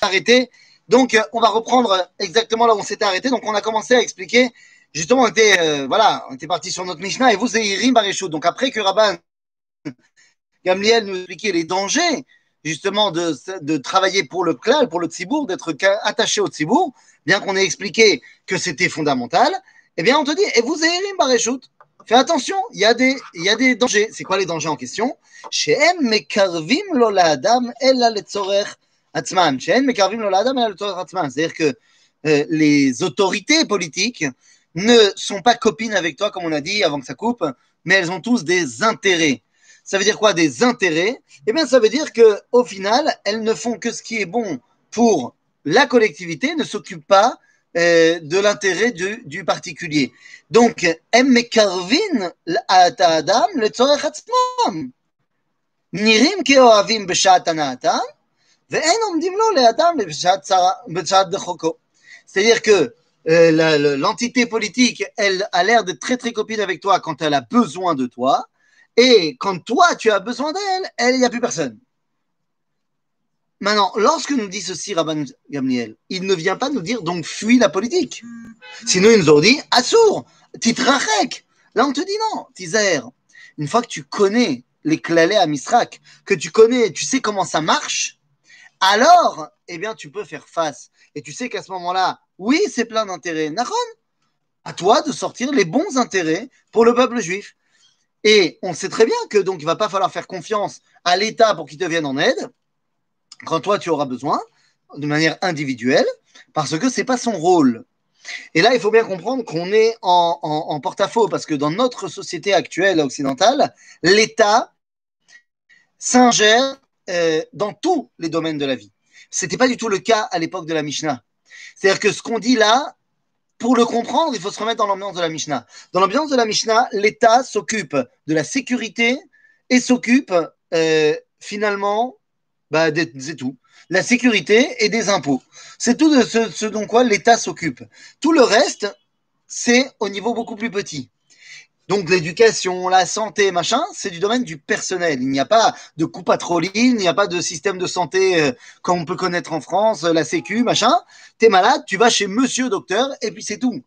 arrêté. Donc, euh, on va reprendre exactement là où on s'était arrêté. Donc, on a commencé à expliquer. Justement, on était, euh, voilà, on était parti sur notre Mishnah et vous, c'est Irim Baréchout. Donc, après que Rabban Gamliel nous expliquait les dangers, justement, de, de travailler pour le klal, pour le tzibour, d'être attaché au tzibour, bien qu'on ait expliqué que c'était fondamental, eh bien, on te dit, et vous, Irim Baréchout. Fais attention, il y a des, il y a des dangers. C'est quoi les dangers en question? She'en mekarvim lo lo la'adam ella letzorech. C'est-à-dire que euh, les autorités politiques ne sont pas copines avec toi, comme on a dit avant que ça coupe, mais elles ont tous des intérêts. Ça veut dire quoi des intérêts? Eh bien, ça veut dire que au final, elles ne font que ce qui est bon pour la collectivité, ne s'occupent pas euh, de l'intérêt du, particulier. Donc, Emmekarvin adam le Nirim c'est-à-dire que euh, l'entité politique, elle a l'air d'être très très copine avec toi quand elle a besoin de toi, et quand toi tu as besoin d'elle, il n'y a plus personne. Maintenant, lorsque nous dit ceci Rabban Gamliel, il ne vient pas nous dire donc fuis la politique. Sinon, il nous aurait dit Assour, titrachek. Là, on te dit non, Tizer. Une fois que tu connais les clalés à Misrak, que tu connais, tu sais comment ça marche, alors, eh bien, tu peux faire face. Et tu sais qu'à ce moment-là, oui, c'est plein d'intérêts. Naron, à toi de sortir les bons intérêts pour le peuple juif. Et on sait très bien que donc il va pas falloir faire confiance à l'État pour qu'il te vienne en aide quand toi tu auras besoin, de manière individuelle, parce que c'est pas son rôle. Et là, il faut bien comprendre qu'on est en, en, en porte-à-faux, parce que dans notre société actuelle occidentale, l'État s'ingère euh, dans tous les domaines de la vie. C'était pas du tout le cas à l'époque de la Mishnah. C'est-à-dire que ce qu'on dit là, pour le comprendre, il faut se remettre dans l'ambiance de la Mishnah. Dans l'ambiance de la Mishnah, l'État s'occupe de la sécurité et s'occupe euh, finalement bah, c'est tout. La sécurité et des impôts. C'est tout de ce, ce dont quoi l'État s'occupe. Tout le reste, c'est au niveau beaucoup plus petit. Donc l'éducation, la santé, machin, c'est du domaine du personnel. Il n'y a pas de coup patroline, il n'y a pas de système de santé euh, comme on peut connaître en France, la Sécu, machin. T'es malade, tu vas chez Monsieur Docteur et puis c'est tout.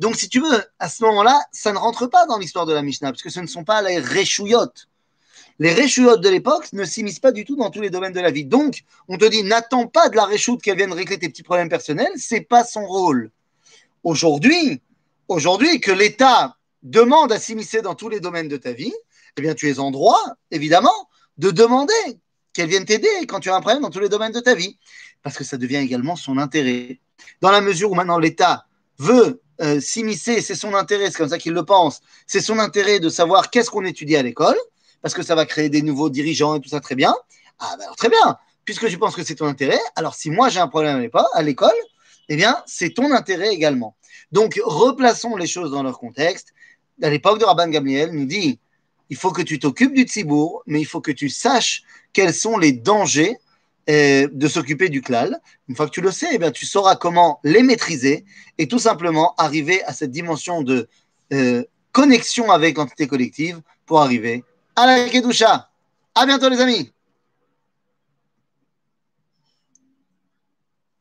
Donc si tu veux, à ce moment-là, ça ne rentre pas dans l'histoire de la Mishnah parce que ce ne sont pas les réchouillottes les réchouillottes de l'époque ne s'immiscent pas du tout dans tous les domaines de la vie. Donc, on te dit, n'attends pas de la réchoute qu'elle vienne régler tes petits problèmes personnels, c'est pas son rôle. Aujourd'hui, aujourd'hui, que l'État demande à s'immiscer dans tous les domaines de ta vie, eh bien, tu es en droit, évidemment, de demander qu'elle vienne t'aider quand tu as un problème dans tous les domaines de ta vie. Parce que ça devient également son intérêt. Dans la mesure où maintenant l'État veut euh, s'immiscer, c'est son intérêt, c'est comme ça qu'il le pense, c'est son intérêt de savoir qu'est-ce qu'on étudie à l'école, parce que ça va créer des nouveaux dirigeants et tout ça, très bien. Ah, ben alors très bien. Puisque tu penses que c'est ton intérêt, alors si moi j'ai un problème à l'école, eh bien, c'est ton intérêt également. Donc, replaçons les choses dans leur contexte. À l'époque de Rabban Gamliel, nous dit il faut que tu t'occupes du tzibour, mais il faut que tu saches quels sont les dangers euh, de s'occuper du klal. Une fois que tu le sais, eh bien, tu sauras comment les maîtriser et tout simplement arriver à cette dimension de euh, connexion avec l'entité collective pour arriver à la Kedusha. À bientôt les amis